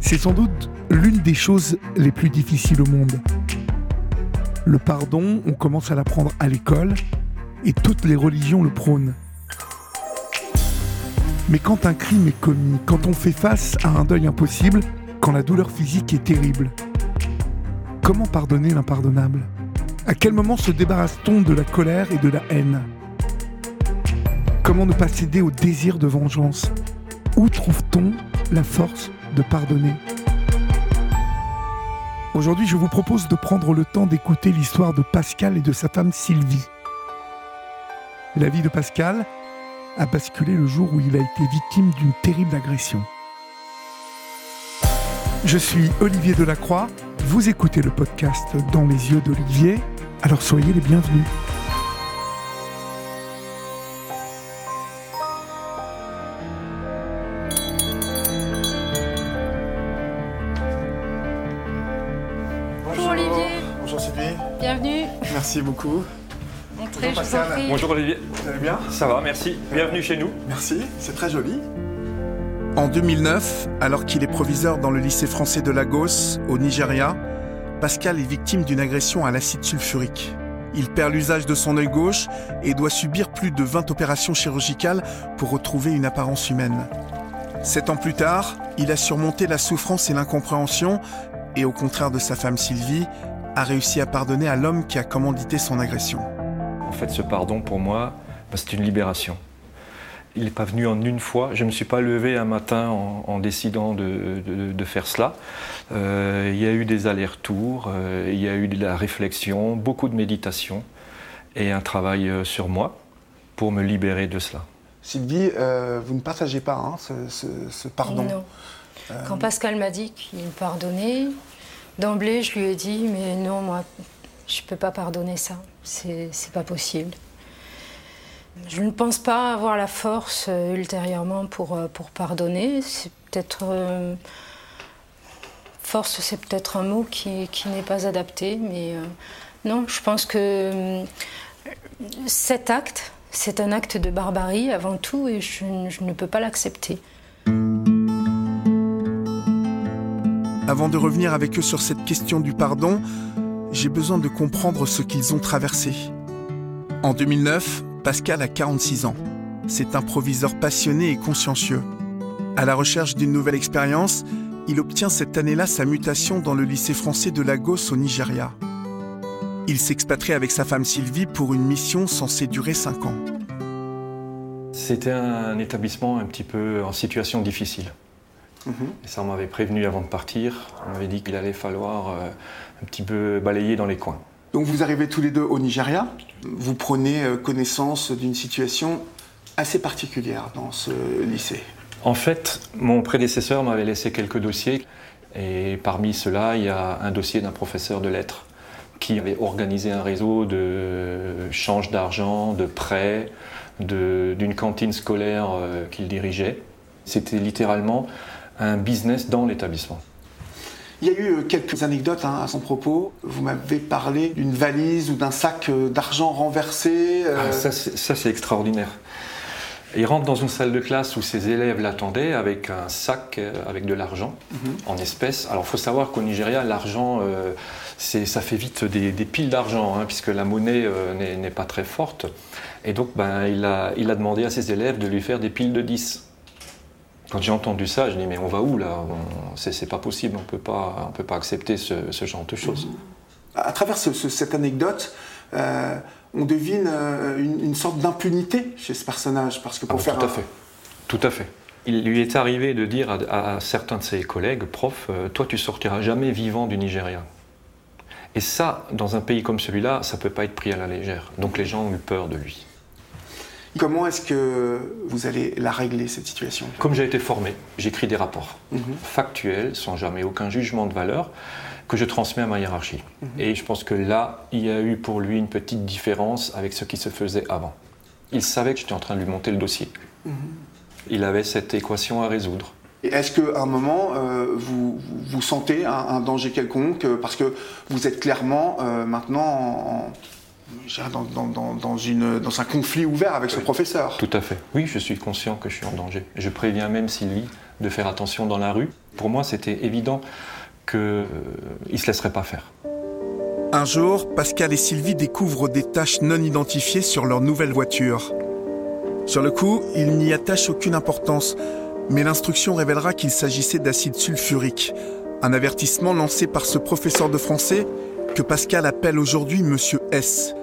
C'est sans doute l'une des choses les plus difficiles au monde. Le pardon, on commence à l'apprendre à l'école et toutes les religions le prônent. Mais quand un crime est commis, quand on fait face à un deuil impossible, quand la douleur physique est terrible, comment pardonner l'impardonnable? À quel moment se débarrasse-t-on de la colère et de la haine? Comment ne pas céder au désir de vengeance? Où trouve-t-on la force de pardonner Aujourd'hui, je vous propose de prendre le temps d'écouter l'histoire de Pascal et de sa femme Sylvie. La vie de Pascal a basculé le jour où il a été victime d'une terrible agression. Je suis Olivier Delacroix, vous écoutez le podcast Dans les yeux d'Olivier, alors soyez les bienvenus. Merci beaucoup. Entrez, je vous en Pascal. prie. Bonjour Olivier, Vous allez bien? Ça va, merci. Bienvenue chez nous. Merci, c'est très joli. En 2009, alors qu'il est proviseur dans le lycée français de Lagos, au Nigeria, Pascal est victime d'une agression à l'acide sulfurique. Il perd l'usage de son œil gauche et doit subir plus de 20 opérations chirurgicales pour retrouver une apparence humaine. Sept ans plus tard, il a surmonté la souffrance et l'incompréhension et, au contraire de sa femme Sylvie, a réussi à pardonner à l'homme qui a commandité son agression. En fait, ce pardon pour moi, bah, c'est une libération. Il n'est pas venu en une fois. Je ne me suis pas levé un matin en, en décidant de, de- de faire cela. Euh, il y a eu des allers-retours, euh, il y a eu de la réflexion, beaucoup de méditation et un travail euh, sur moi pour me libérer de cela. Sylvie, euh, vous ne partagez pas hein, ce, ce- ce pardon? Non. Quand Pascal m'a dit qu'il pardonnait, d'emblée je lui ai dit mais non moi je peux pas pardonner ça, c'est pas possible. Je ne pense pas avoir la force euh, ultérieurement pour, euh, pour pardonner. C'est peut-être euh, force, c'est peut-être un mot qui, qui n'est pas adapté, mais non, je pense que cet acte, c'est un acte de barbarie avant tout et je ne peux pas l'accepter. Avant de revenir avec eux sur cette question du pardon, j'ai besoin de comprendre ce qu'ils ont traversé. En 2009, Pascal a 46 ans. C'est un proviseur passionné et consciencieux. À la recherche d'une nouvelle expérience, il obtient cette année-là sa mutation dans le lycée français de Lagos au Nigeria. Il s'expatrie avec sa femme Sylvie pour une mission censée durer 5 ans. C'était un établissement un petit peu en situation difficile. Et ça, on m'avait prévenu avant de partir. On m'avait dit qu'il allait falloir euh, un petit peu balayer dans les coins. Donc vous arrivez tous les deux au Nigeria, vous prenez euh, connaissance d'une situation assez particulière dans ce lycée. En fait, mon prédécesseur m'avait laissé quelques dossiers et parmi ceux-là, il y a un dossier d'un professeur de lettres qui avait organisé un réseau de change d'argent, de prêts, d'une cantine scolaire euh, qu'il dirigeait. C'était littéralement un business dans l'établissement. Il y a eu euh, quelques anecdotes hein, à son propos. Vous m'avez parlé d'une valise ou d'un sac euh, d'argent renversé. euh, Ah, ça, c'est extraordinaire. Il rentre dans une salle de classe où ses élèves l'attendaient avec un sac euh, avec de l'argent en espèces. Alors, il faut savoir qu'au Nigeria, l'argent, euh, ça fait vite des, des piles d'argent, hein, puisque la monnaie euh, n'est n'est pas très forte. Et donc, ben, il, a, il a demandé à ses élèves de lui faire des piles de 10. Quand j'ai entendu ça, je dis mais on va où là C'est pas possible, on peut pas, on peut pas accepter ce, ce genre de choses. À travers ce- ce- cette anecdote, euh, on devine euh, une, une sorte d'impunité chez ce personnage. Parce que Ah pour bah, faire tout à fait. Tout à fait. Il lui est arrivé de dire à, à certains de ses collègues, profs, euh, toi tu sortiras jamais vivant du Nigeria. Et ça, dans un pays comme celui-là, ça peut pas être pris à la légère. Donc les gens ont eu peur de lui. Comment est-ce que vous allez la régler, cette situation? Comme j'ai été formé, j'écris des rapports Mhm. factuels, sans jamais aucun jugement de valeur, que je transmets à ma hiérarchie. Et je pense que là, il y a eu pour lui une petite différence avec ce qui se faisait avant. Il savait que j'étais en train de lui monter le dossier. Il avait cette équation à résoudre. Est-ce qu'à un moment, euh, vous, sentez un, un danger quelconque? Parce que vous êtes clairement euh, maintenant en- dans, dans- dans- dans une, dans un conflit ouvert avec ce professeur. Tout à fait. Oui, je suis conscient que je suis en danger. Je préviens même Sylvie de faire attention dans la rue. Pour moi, c'était évident qu'il euh, ne se laisserait pas faire. Un jour, Pascal et Sylvie découvrent des taches non identifiées sur leur nouvelle voiture. Sur le coup, ils n'y attachent aucune importance, mais l'instruction révélera qu'il s'agissait d'acide sulfurique, un avertissement lancé par ce professeur de français que Pascal appelle aujourd'hui Monsieur S.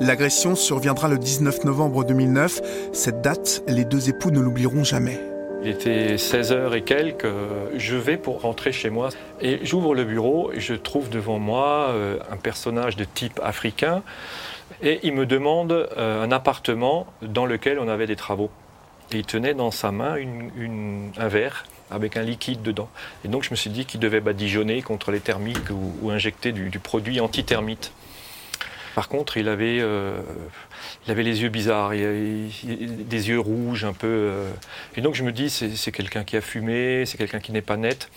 L'agression surviendra le 19 novembre 2009. Cette date, les deux époux ne l'oublieront jamais. Il était 16h et quelques, je vais pour rentrer chez moi et j'ouvre le bureau et je trouve devant moi euh, un personnage de type africain et il me demande euh, un appartement dans lequel on avait des travaux. Il tenait dans sa main un verre avec un liquide dedans. Et donc je me suis dit qu'il devait badigeonner contre les thermiques ou, injecter du, du produit anti-thermite. Par contre, il avait, euh, il avait les yeux bizarres, des yeux rouges un peu. Euh. et donc je me dis, c'est quelqu'un qui a fumé, c'est quelqu'un qui n'est pas net.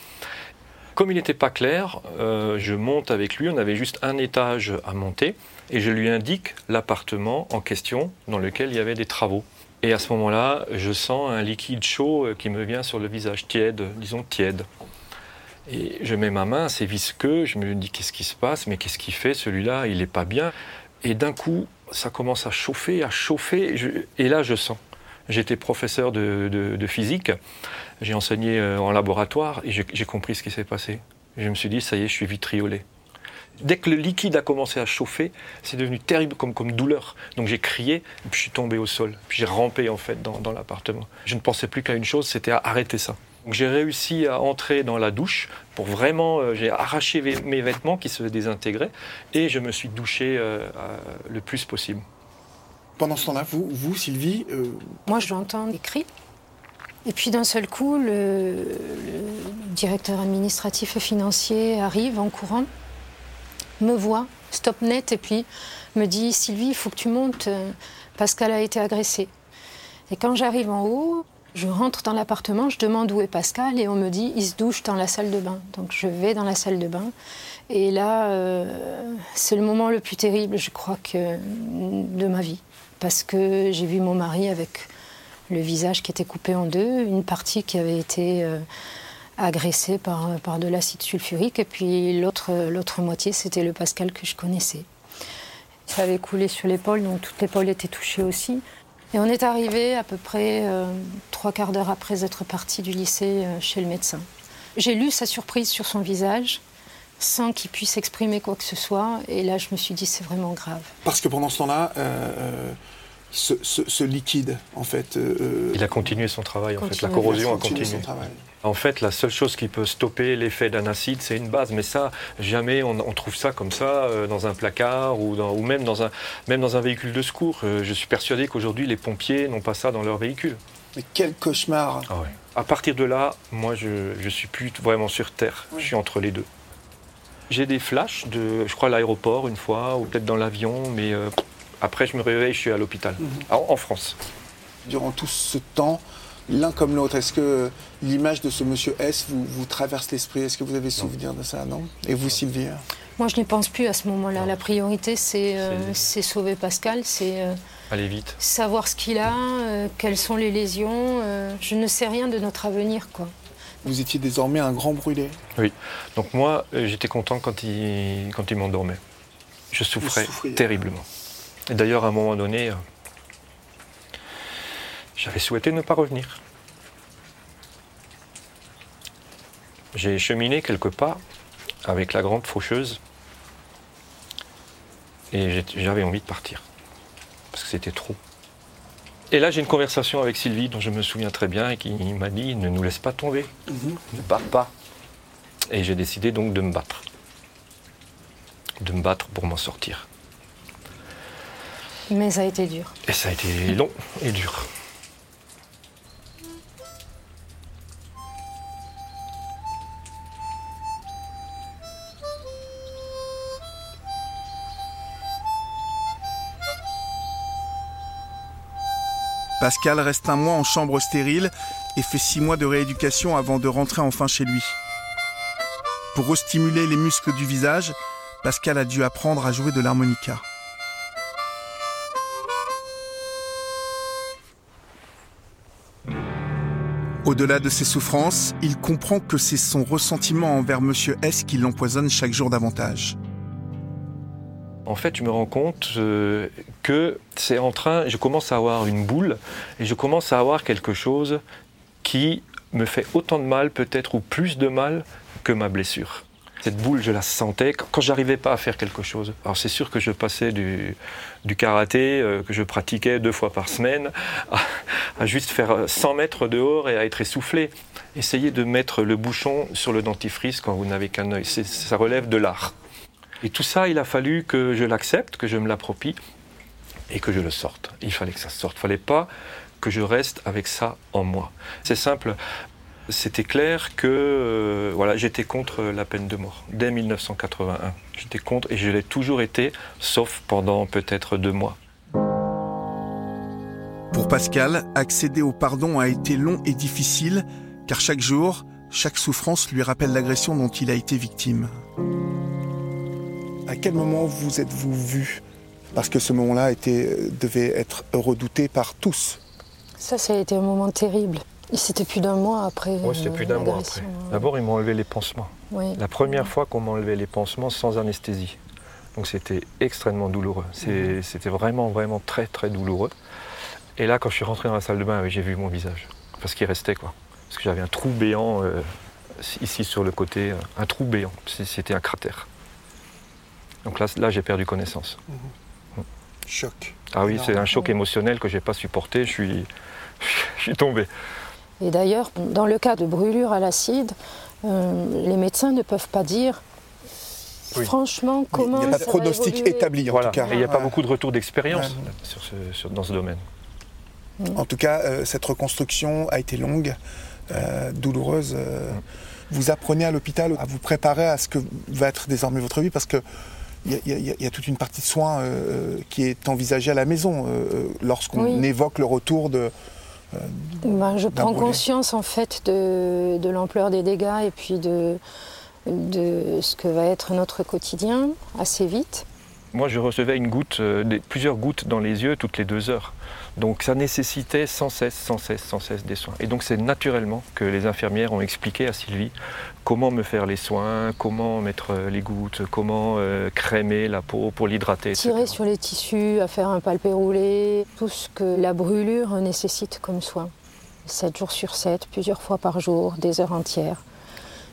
Comme il n'était pas clair, euh, je monte avec lui, on avait juste un étage à monter, et je lui indique l'appartement en question dans lequel il y avait des travaux. Et à ce moment-là, je sens un liquide chaud qui me vient sur le visage, tiède, disons tiède. Et je mets ma main, c'est visqueux, je me dis qu'est-ce qui se passe, mais qu'est-ce qu'il fait celui-là, il n'est pas bien. Et d'un coup, ça commence à chauffer, à chauffer, et là je sens. J'étais professeur de, physique, j'ai enseigné euh, en laboratoire et j'ai compris ce qui s'est passé. Je me suis dit, ça y est, je suis vitriolé. Dès que le liquide a commencé à chauffer, c'est devenu terrible comme, douleur. Donc j'ai crié, puis je suis tombé au sol. Puis j'ai rampé en fait dans, dans l'appartement. Je ne pensais plus qu'à une chose, c'était à arrêter ça. J'ai réussi à entrer dans la douche pour vraiment, euh, j'ai arraché mes vêtements qui se désintégraient et je me suis douché euh, le plus possible. Pendant ce temps-là, vous, vous, Sylvie euh, Moi, j'entends des cris. Et puis d'un seul coup, le, directeur administratif et financier arrive en courant, me voit, stop net, et puis me dit Sylvie, il faut que tu montes, Pascal a été agressé. Et quand j'arrive en haut, je rentre dans l'appartement, je demande où est Pascal et on me dit il se douche dans la salle de bain. Donc je vais dans la salle de bain et là euh, c'est le moment le plus terrible, je crois de ma vie, parce que j'ai vu mon mari avec le visage qui était coupé en deux, une partie qui avait été euh, agressée par, par de l'acide sulfurique et puis l'autre l'autre moitié c'était le Pascal que je connaissais. Ça avait coulé sur l'épaule, donc toute l'épaule était touchée aussi. Et on est arrivé à peu près euh, trois quarts d'heure après être parti du lycée euh, chez le médecin. J'ai lu sa surprise sur son visage sans qu'il puisse exprimer quoi que ce soit. Et là, je me suis dit, c'est vraiment grave. Parce que pendant ce temps-là, euh, ce, liquide, en fait. il a continué son travail, en fait. La corrosion a continué. Son travail. En fait, la seule chose qui peut stopper l'effet d'un acide, c'est une base. Mais ça, jamais on, trouve ça comme ça euh, dans un placard ou, même, dans un, même dans un véhicule de secours. Euh, je suis persuadé qu'aujourd'hui, les pompiers n'ont pas ça dans leur véhicule. Mais quel cauchemar ah À partir de là, moi, je ne suis plus vraiment sur Terre. Je suis entre les deux. J'ai des flashs de, je crois, l'aéroport une fois, ou peut-être dans l'avion, mais euh, après, je me réveille, je suis à l'hôpital, mhm. en France. Durant tout ce temps, l'un comme l'autre. Est-ce que l'image de ce monsieur S vous, vous traverse l'esprit? Est-ce que vous avez souvenir de ça, non? Et vous, Sylvie hein? Moi, je n'y pense plus à ce moment-là. La priorité, c'est euh, sauver Pascal, c'est euh, aller vite, savoir ce qu'il a, euh, quelles sont les lésions. je ne sais rien de notre avenir, quoi. Vous étiez désormais un grand brûlé. Oui. Donc moi, j'étais content quand il, quand il m'endormait. Je souffrais terriblement. Et d'ailleurs, à un moment donné, j'avais souhaité ne pas revenir. J'ai cheminé quelques pas avec la grande faucheuse et j'avais envie de partir parce que c'était trop. Et là, j'ai une conversation avec Sylvie dont je me souviens très bien et qui m'a dit ne nous laisse pas tomber, mhm. ne pars pas. Et j'ai décidé donc de me battre, de me battre pour m'en sortir. Mais ça a été dur. Et ça a été long et dur. Pascal reste un mois en chambre stérile et fait six mois de rééducation avant de rentrer enfin chez lui. Pour restimuler les muscles du visage, Pascal a dû apprendre à jouer de l'harmonica. Au-delà de ses souffrances, il comprend que c'est son ressentiment envers Monsieur S qui l'empoisonne chaque jour davantage. En fait, je me rends compte euh, que c'est en train, je commence à avoir une boule et je commence à avoir quelque chose qui me fait autant de mal, peut-être, ou plus de mal que ma blessure. Cette boule, je la sentais quand j'arrivais pas à faire quelque chose. Alors c'est sûr que je passais du, karaté euh, que je pratiquais deux fois par semaine à, à, juste faire 100 mètres dehors et à être essoufflé. Essayez de mettre le bouchon sur le dentifrice quand vous n'avez qu'un œil. Ça relève de l'art. Et tout ça, il a fallu que je l'accepte, que je me l'approprie et que je le sorte. Il fallait que ça sorte. Il fallait pas que je reste avec ça en moi. C'est simple. C'était clair que euh, voilà, j'étais contre la peine de mort dès 1981. J'étais contre et je l'ai toujours été, sauf pendant peut-être deux mois. Pour Pascal, accéder au pardon a été long et difficile, car chaque jour, chaque souffrance lui rappelle l'agression dont il a été victime. À quel moment vous êtes-vous vu? Parce que ce moment-là était, devait être redouté par tous. Ça, ça a été un moment terrible. C'était plus d'un mois après. Oui, c'était plus d'un mois après. D'abord, ils m'ont enlevé les pansements. Oui. La première fois qu'on m'a enlevé les pansements sans anesthésie. Donc c'était extrêmement douloureux. C'était vraiment, vraiment très, très douloureux. Et là, quand je suis rentré dans la salle de bain, j'ai vu mon visage. Parce qu'il restait, quoi. Parce que j'avais un trou béant euh, ici sur le côté, un trou béant. C'était un cratère. Donc là, là j'ai perdu connaissance. Mmh. Choc. Ah oui, c'est un choc émotionnel que je n'ai pas supporté. Je suis, je suis tombé. Et d'ailleurs, dans le cas de brûlure à l'acide, euh, les médecins ne peuvent pas dire oui. franchement comment. Il n'y a pas de pronostic établi en voilà. tout cas. Il n'y a pas beaucoup de retours d'expérience ouais. sur ce, sur, dans ce domaine. En tout cas, euh, cette reconstruction a été longue, euh, douloureuse. Mm. Vous apprenez à l'hôpital à vous préparer à ce que va être désormais votre vie parce que il y, y, y, a toute une partie de soins euh, qui est envisagée à la maison euh, lorsqu'on oui. évoque le retour de. Euh, ben, je prends brûlé. conscience en fait de, de l'ampleur des dégâts et puis de, de ce que va être notre quotidien assez vite. Moi, je recevais une goutte, euh, plusieurs gouttes dans les yeux toutes les deux heures. Donc ça nécessitait sans cesse, sans cesse, sans cesse des soins. Et donc c'est naturellement que les infirmières ont expliqué à Sylvie comment me faire les soins, comment mettre les gouttes, comment euh, crémer la peau pour l'hydrater. Tirer sur les tissus, à faire un palpé roulé, tout ce que la brûlure nécessite comme soin. 7 jours sur 7, plusieurs fois par jour, des heures entières.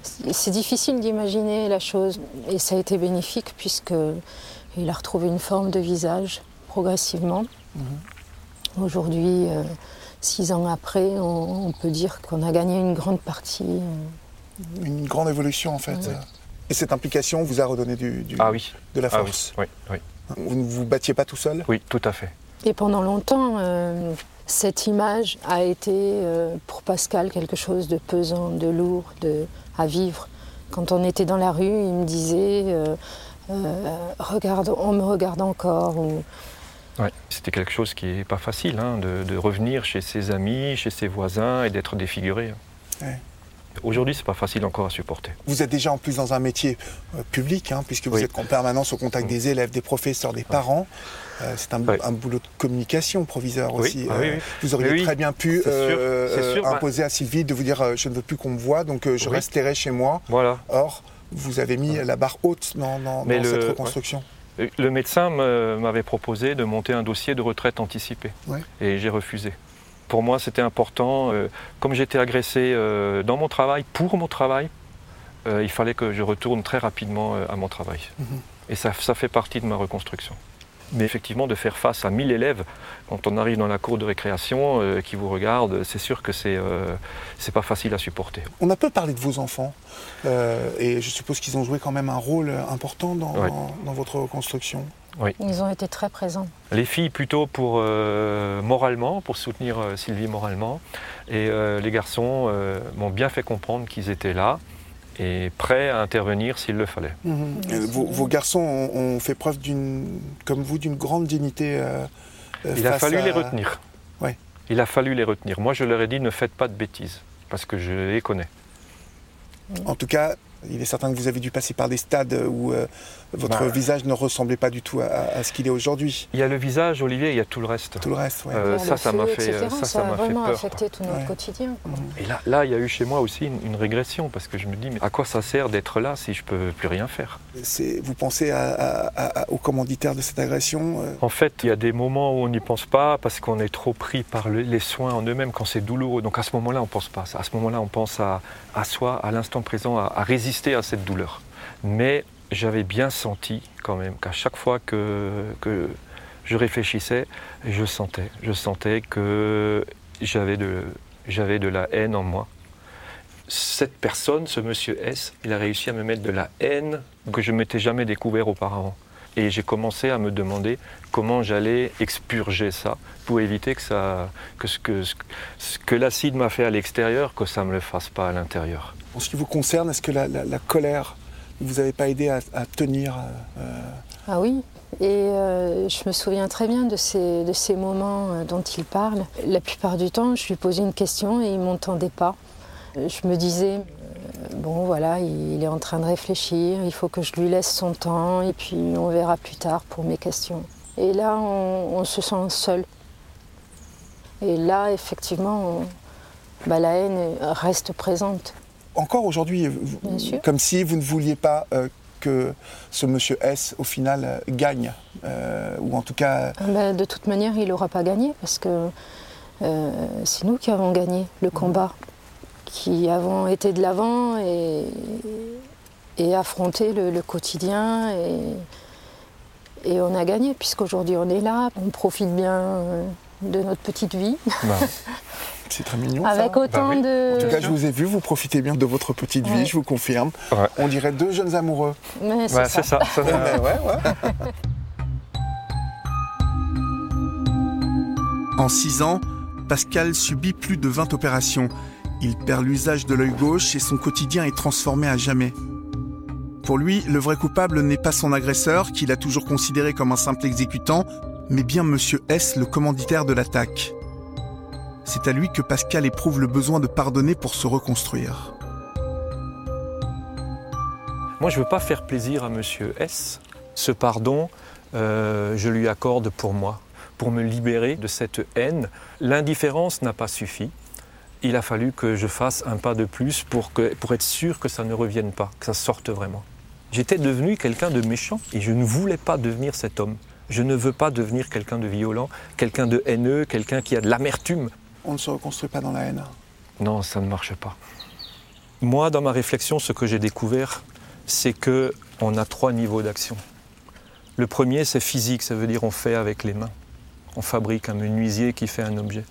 C'est difficile d'imaginer la chose et ça a été bénéfique puisque il a retrouvé une forme de visage progressivement. Mmh. Aujourd'hui, euh, six ans après, on, on peut dire qu'on a gagné une grande partie. Euh... Une grande évolution en fait. Et cette implication vous a redonné du, du ah oui. de la force. Ah oui. Oui, oui. Vous ne vous battiez pas tout seul? Oui, tout à fait. Et pendant longtemps, euh, cette image a été euh, pour Pascal quelque chose de pesant, de lourd, de, à vivre. Quand on était dans la rue, il me disait euh, regarde, on me regarde encore. Ou, Ouais, c'était quelque chose qui n'est pas facile, hein, de, de, revenir chez ses amis, chez ses voisins et d'être défiguré. Ouais. Aujourd'hui, c'est pas facile encore à supporter. Vous êtes déjà en plus dans un métier euh, public, hein, puisque vous oui. êtes en permanence au contact des élèves, des professeurs, des parents. Euh, c'est un, un, boulot de communication proviseur oui. aussi. Ah, euh, oui, vous auriez très bien pu sûr, sûr, imposer bah... à Sylvie de vous dire je ne veux plus qu'on me voie, donc je resterai chez moi. Voilà. Or, vous avez mis la barre haute dans, dans, dans le... cette reconstruction. Le médecin m'avait proposé de monter un dossier de retraite anticipée ouais. et j'ai refusé. Pour moi, c'était important. Euh, comme j'étais agressé euh, dans mon travail, pour mon travail, euh, il fallait que je retourne très rapidement à mon travail. -hmm. Et ça, ça, fait partie de ma reconstruction. Mais effectivement, de faire face à 1000 élèves, quand on arrive dans la cour de récréation euh, qui vous regardent, c'est sûr que c'est euh, pas facile à supporter. On a peu parlé de vos enfants, euh, et je suppose qu'ils ont joué quand même un rôle important dans, ouais. dans, dans votre reconstruction. Oui. Ils ont été très présents. Les filles plutôt pour euh, moralement, pour soutenir Sylvie moralement, et euh, les garçons m'ont bien fait comprendre qu'ils étaient là et prêts à intervenir s'il le fallait. Mmh. Vos, vos, garçons ont, ont fait preuve d'une, comme vous, d'une grande dignité. euh, Il a fallu à... les retenir. Ouais. Il a fallu les retenir. Moi, je leur ai dit ne faites pas de bêtises parce que je les connais. En tout cas, Il est certain que vous avez dû passer par des stades où euh, votre Bah. visage ne ressemblait pas du tout à, à ce qu'il est aujourd'hui. Il y a le visage, Olivier, il y a tout le reste. Tout le reste, ouais. Euh, Faire ça, ça m'a fait, ça, ça a fait vraiment peur. affecté tout notre Ouais. quotidien. quoi. Et là, là, il y a eu chez moi aussi une, une régression parce que je me dis, mais à quoi ça sert d'être là si je peux plus rien faire? C'est- Vous pensez à- à- à- au commanditaire de cette agression euh, En fait, il y a des moments où on n'y pense pas parce qu'on est trop pris par le- les soins en eux-mêmes quand c'est douloureux. Donc à ce moment-là, on pense pas. À ce moment-là, on pense à, à soi, à l'instant présent, à, résister à cette douleur. Mais j'avais bien senti quand même qu'à chaque fois que, que je réfléchissais, je sentais, je sentais que j'avais de, j'avais de la haine en moi. Cette personne, ce monsieur S, il a réussi à me mettre de la haine que je ne m'étais jamais découvert auparavant. Et j'ai commencé à me demander comment j'allais expurger ça pour éviter que, ça, que ce que, ce l'acide m'a fait à l'extérieur, que ça ne me le fasse pas à l'intérieur. En ce qui vous concerne, est-ce que la, la- la colère ne vous avait pas aidé à, à tenir euh, Ah oui, et euh, je me souviens très bien de ces, de ces moments euh, dont il parle. La plupart du temps, je lui posais une question et il ne m'entendait pas. Je me disais, bon voilà, il est en train de réfléchir, il faut que je lui laisse son temps et puis on verra plus tard pour mes questions. Et là, on, on se sent seul. Et là, effectivement, on- bah, la haine reste présente. Encore aujourd'hui, comme si vous ne vouliez pas euh, que ce monsieur S, au final, euh, gagne, euh, ou en tout cas, Ah ben, de toute manière, il n'aura pas gagné parce que euh, c'est nous qui avons gagné le combat, qui avons été de l'avant et, et affronté le, le quotidien. Et, et on a gagné puisqu'aujourd'hui on est là, on profite bien euh, de notre petite vie c'est très mignon. avec ça. autant Bah oui. de. En tout cas, je vous ai vu, vous profitez bien de votre petite vie, je vous confirme. Ouais. On dirait deux jeunes amoureux. Mais c'est Ouais, ça. c'est ça. ça donne- Ouais, ouais, ouais. En 6 ans, Pascal subit plus de 20 opérations. Il perd l'usage de l'œil gauche et son quotidien est transformé à jamais. Pour lui, le vrai coupable n'est pas son agresseur, qu'il a toujours considéré comme un simple exécutant, mais bien Monsieur S, le commanditaire de l'attaque. C'est à lui que Pascal éprouve le besoin de pardonner pour se reconstruire. Moi, je ne veux pas faire plaisir à Monsieur S. Ce pardon, euh, je lui accorde pour moi, pour me libérer de cette haine. L'indifférence n'a pas suffi. Il a fallu que je fasse un pas de plus pour, que, pour être sûr que ça ne revienne pas, que ça sorte vraiment. J'étais devenu quelqu'un de méchant et je ne voulais pas devenir cet homme. Je ne veux pas devenir quelqu'un de violent, quelqu'un de haineux, quelqu'un qui a de l'amertume. On ne se reconstruit pas dans la haine. Non, ça ne marche pas. Moi, dans ma réflexion, ce que j'ai découvert, c'est que on a trois niveaux d'action. Le premier, c'est physique, ça veut dire on fait avec les mains. On fabrique un menuisier qui fait un objet.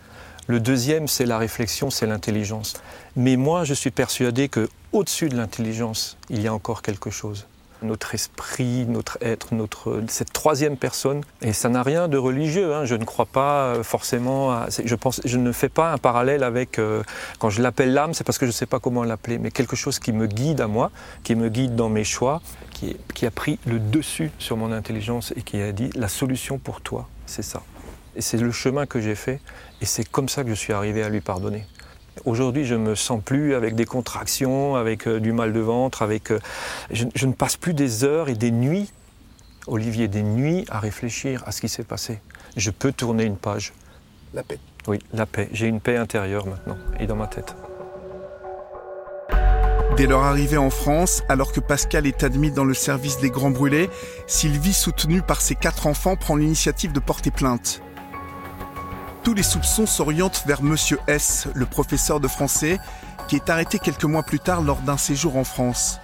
Le deuxième, c'est la réflexion, c'est l'intelligence. Mais moi, je suis persuadé que au-dessus de l'intelligence, il y a encore quelque chose. Notre esprit, notre être, notre cette troisième personne. Et ça n'a rien de religieux. hein. Je ne crois pas euh, forcément. À, je pense, je ne fais pas un parallèle avec euh, quand je l'appelle l'âme, c'est parce que je ne sais pas comment l'appeler, mais quelque chose qui me guide à moi, qui me guide dans mes choix, qui a pris le dessus sur mon intelligence et qui a dit la solution pour toi, c'est ça. Et c'est le chemin que j'ai fait, et c'est comme ça que je suis arrivé à lui pardonner. Aujourd'hui, je me sens plus avec des contractions, avec euh, du mal de ventre, avec. euh, je, je ne passe plus des heures et des nuits, Olivier, des nuits à réfléchir à ce qui s'est passé. Je peux tourner une page. La paix. Oui, la paix. J'ai une paix intérieure maintenant et dans ma tête. Dès leur arrivée en France, alors que Pascal est admis dans le service des Grands Brûlés, Sylvie, soutenue par ses quatre enfants, prend l'initiative de porter plainte. Tous les soupçons s'orientent vers Monsieur S, le professeur de français, qui est arrêté quelques mois plus tard lors d'un séjour en France.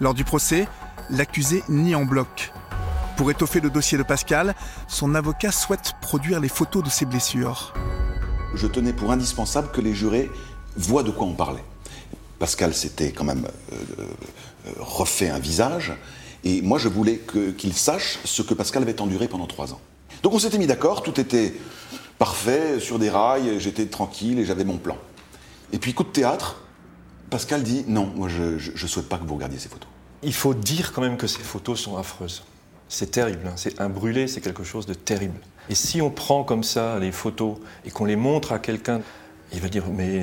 Lors du procès, l'accusé nie en bloc. Pour étoffer le dossier de Pascal, son avocat souhaite produire les photos de ses blessures. Je tenais pour indispensable que les jurés voient de quoi on parlait. Pascal s'était quand même euh, euh, refait un visage, et moi je voulais qu'il sache ce que Pascal avait enduré pendant trois ans. Donc on s'était mis d'accord, tout était parfait, sur des rails, j'étais tranquille et j'avais mon plan. Et puis coup de théâtre, Pascal dit non, moi je, je souhaite pas que vous regardiez ces photos. Il faut dire quand même que ces photos sont affreuses. C'est terrible. hein. C'est un brûlé, c'est quelque chose de terrible. Et si on prend comme ça les photos et qu'on les montre à quelqu'un, il va dire, mais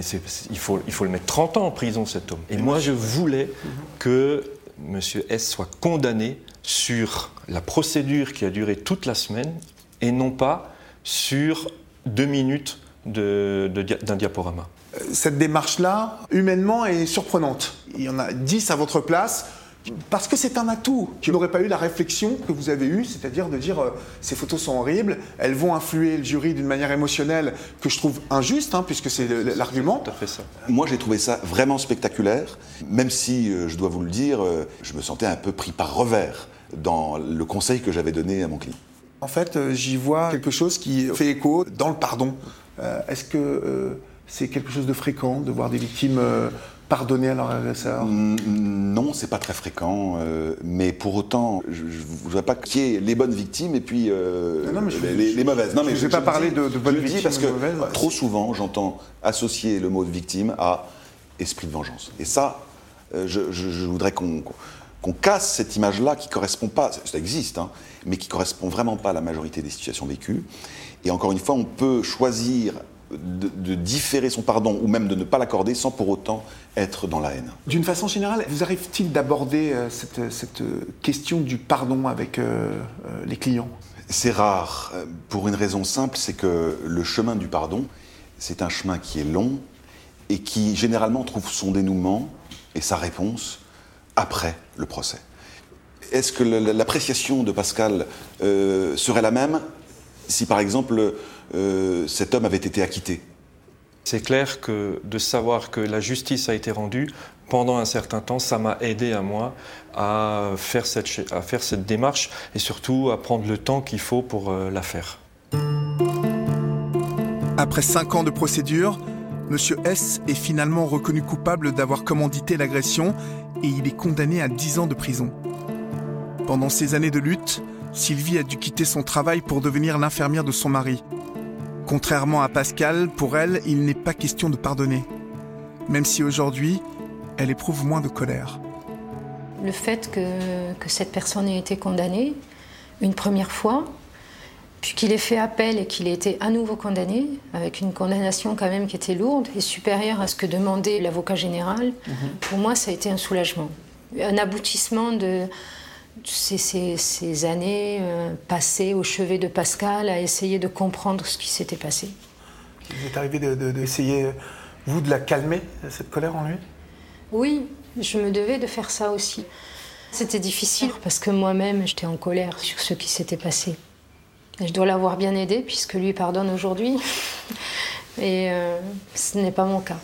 il, faut, il faut le mettre 30 ans en prison, cet homme. Et moi, je voulais que M. S soit condamné sur la procédure qui a duré toute la semaine et non pas sur deux minutes d'un diaporama. Cette démarche-là, humainement, est surprenante. Il y en a dix à votre place. Parce que c'est un atout qui n'aurait pas eu la réflexion que vous avez eue, c'est-à-dire de dire euh, ces photos sont horribles, elles vont influer le jury d'une manière émotionnelle que je trouve injuste, hein, puisque c'est l'argument. ça. Moi j'ai trouvé ça vraiment spectaculaire, même si, euh, je dois vous le dire, euh, je me sentais un peu pris par revers dans le conseil que j'avais donné à mon client. En fait, j'y vois quelque chose qui fait écho dans le pardon. Est-ce que c'est quelque chose de fréquent de voir des victimes pardonner à leur agresseur? Non, c'est pas très fréquent, euh, mais pour autant, je ne voudrais pas qu'il y ait les bonnes victimes et puis euh, les, mauvaises. Non, mais je ne vais pas parler de, bonnes victimes parce que trop souvent, j'entends associer le mot de victime à esprit de vengeance. Et ça, euh, je, voudrais qu'on casse cette image-là qui correspond pas, ça existe, hein, mais qui correspond vraiment pas à la majorité des situations vécues. Et encore une fois, on peut choisir de, différer son pardon ou même de ne pas l'accorder sans pour autant être dans la haine. D'une façon générale, vous arrive-t-il d'aborder euh, cette, question du pardon avec euh, euh, les clients? C'est rare, pour une raison simple, c'est que le chemin du pardon, c'est un chemin qui est long et qui généralement trouve son dénouement et sa réponse après le procès. Est-ce que l'appréciation de Pascal serait la même si par exemple euh, cet homme avait été acquitté? C'est clair que de savoir que la justice a été rendue pendant un certain temps, ça m'a aidé à moi à faire, cette, à faire cette démarche et surtout à prendre le temps qu'il faut pour euh, la faire. Après cinq ans de procédure, M. S est finalement reconnu coupable d'avoir commandité l'agression et il est condamné à 10 ans de prison. Pendant ces années de lutte, Sylvie a dû quitter son travail pour devenir l'infirmière de son mari. Contrairement à Pascal, pour elle, il n'est pas question de pardonner. Même si aujourd'hui, elle éprouve moins de colère. Le fait que cette personne ait été condamnée une première fois, puis qu'il ait fait appel et qu'il ait été à nouveau condamné, avec une condamnation quand même qui était lourde et supérieure à ce que demandait l'avocat général, mhm. pour moi ça a été un soulagement. Un aboutissement de, ces, années euh, passées au chevet de Pascal à essayer de comprendre ce qui s'était passé. Il est arrivé d'essayer, de, vous, de la calmer, cette colère en lui? Oui, je me devais de faire ça aussi. C'était difficile parce que moi-même, j'étais en colère sur ce qui s'était passé. Je dois l'avoir bien aidé puisque lui pardonne aujourd'hui. Et euh, ce n'est pas mon cas.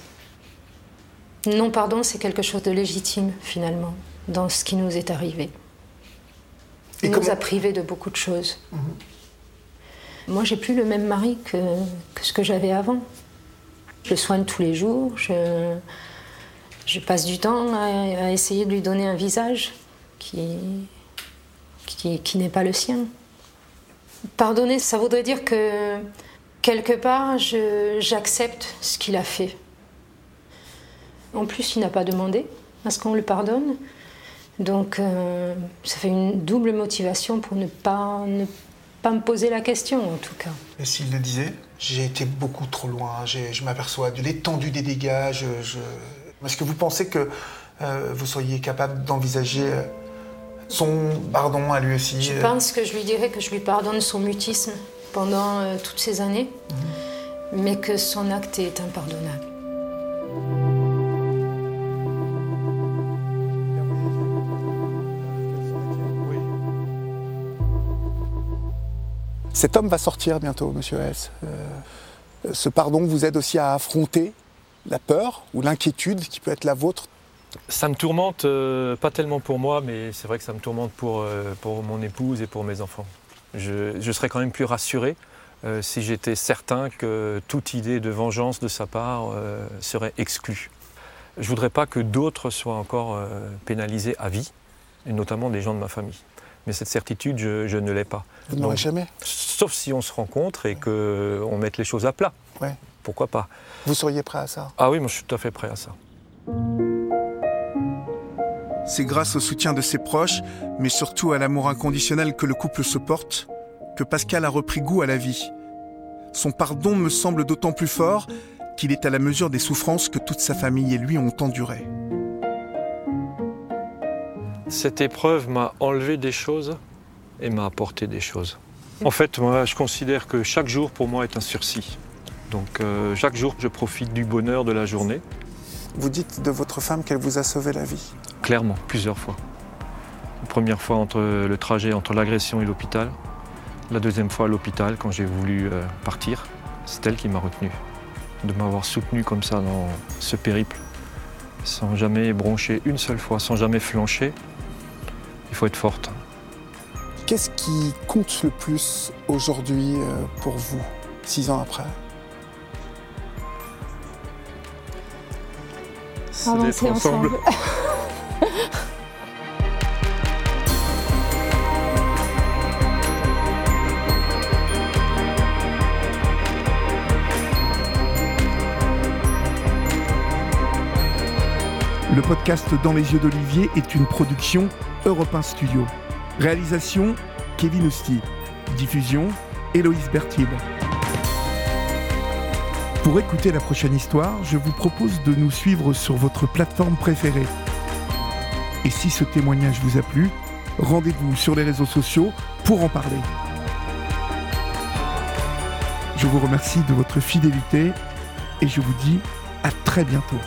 Non, pardon, c'est quelque chose de légitime finalement dans ce qui nous est arrivé. Il nous a privés de beaucoup de choses. Mhm. Moi, j'ai plus le même mari que, ce que j'avais avant. Je soigne tous les jours. Je, je passe du temps à, essayer de lui donner un visage qui, qui, qui n'est pas le sien. Pardonner, ça voudrait dire que quelque part, j'accepte ce qu'il a fait. En plus, il n'a pas demandé à ce qu'on le pardonne. Donc euh, ça fait une double motivation pour ne pas, ne pas me poser la question en tout cas. Et s'il le disait, j'ai été beaucoup trop loin, je m'aperçois de l'étendue des dégâts. Est-ce que vous pensez que euh, vous seriez capable d'envisager euh, son pardon à lui aussi Je pense que je lui dirais que je lui pardonne son mutisme pendant toutes ces années, mhm. mais que son acte est impardonnable. Cet homme va sortir bientôt, monsieur S. Euh, ce pardon vous aide aussi à affronter la peur ou l'inquiétude qui peut être la vôtre Ça me tourmente, euh, pas tellement pour moi, mais c'est vrai que ça me tourmente pour, euh, pour mon épouse et pour mes enfants. Je, je serais quand même plus rassuré si j'étais certain que toute idée de vengeance de sa part serait exclue. Je ne voudrais pas que d'autres soient encore pénalisés à vie, et notamment des gens de ma famille. Mais cette certitude, je, ne l'ai pas. Vous n'aurez jamais Sauf si on se rencontre et qu'on mette les choses à plat. Ouais. Pourquoi pas Vous seriez prêt à ça? Ah oui, moi je suis tout à fait prêt à ça. C'est grâce au soutien de ses proches, mais surtout à l'amour inconditionnel que le couple se porte, que Pascal a repris goût à la vie. Son pardon me semble d'autant plus fort qu'il est à la mesure des souffrances que toute sa famille et lui ont endurées. Cette épreuve m'a enlevé des choses et m'a apporté des choses. En fait, moi, je considère que chaque jour pour moi est un sursis. Donc euh, chaque jour, je profite du bonheur de la journée. Vous dites de votre femme qu'elle vous a sauvé la vie Clairement, plusieurs fois. La première fois entre le trajet entre l'agression et l'hôpital. La deuxième fois à l'hôpital quand j'ai voulu euh, partir. C'est elle qui m'a retenu. De m'avoir soutenu comme ça dans ce périple. Sans jamais broncher une seule fois, sans jamais flancher. Il faut être forte. Qu'est-ce qui compte le plus aujourd'hui euh, pour vous, six ans après? Avancer ensemble. Le podcast Dans les yeux d'Olivier est une production Europe 1 Studio. Réalisation Kevin Ousti. Diffusion Héloïse Bertil. Pour écouter la prochaine histoire, je vous propose de nous suivre sur votre plateforme préférée. Et si ce témoignage vous a plu, rendez-vous sur les réseaux sociaux pour en parler. Je vous remercie de votre fidélité et je vous dis à très bientôt.